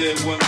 said when